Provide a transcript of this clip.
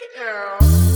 Look.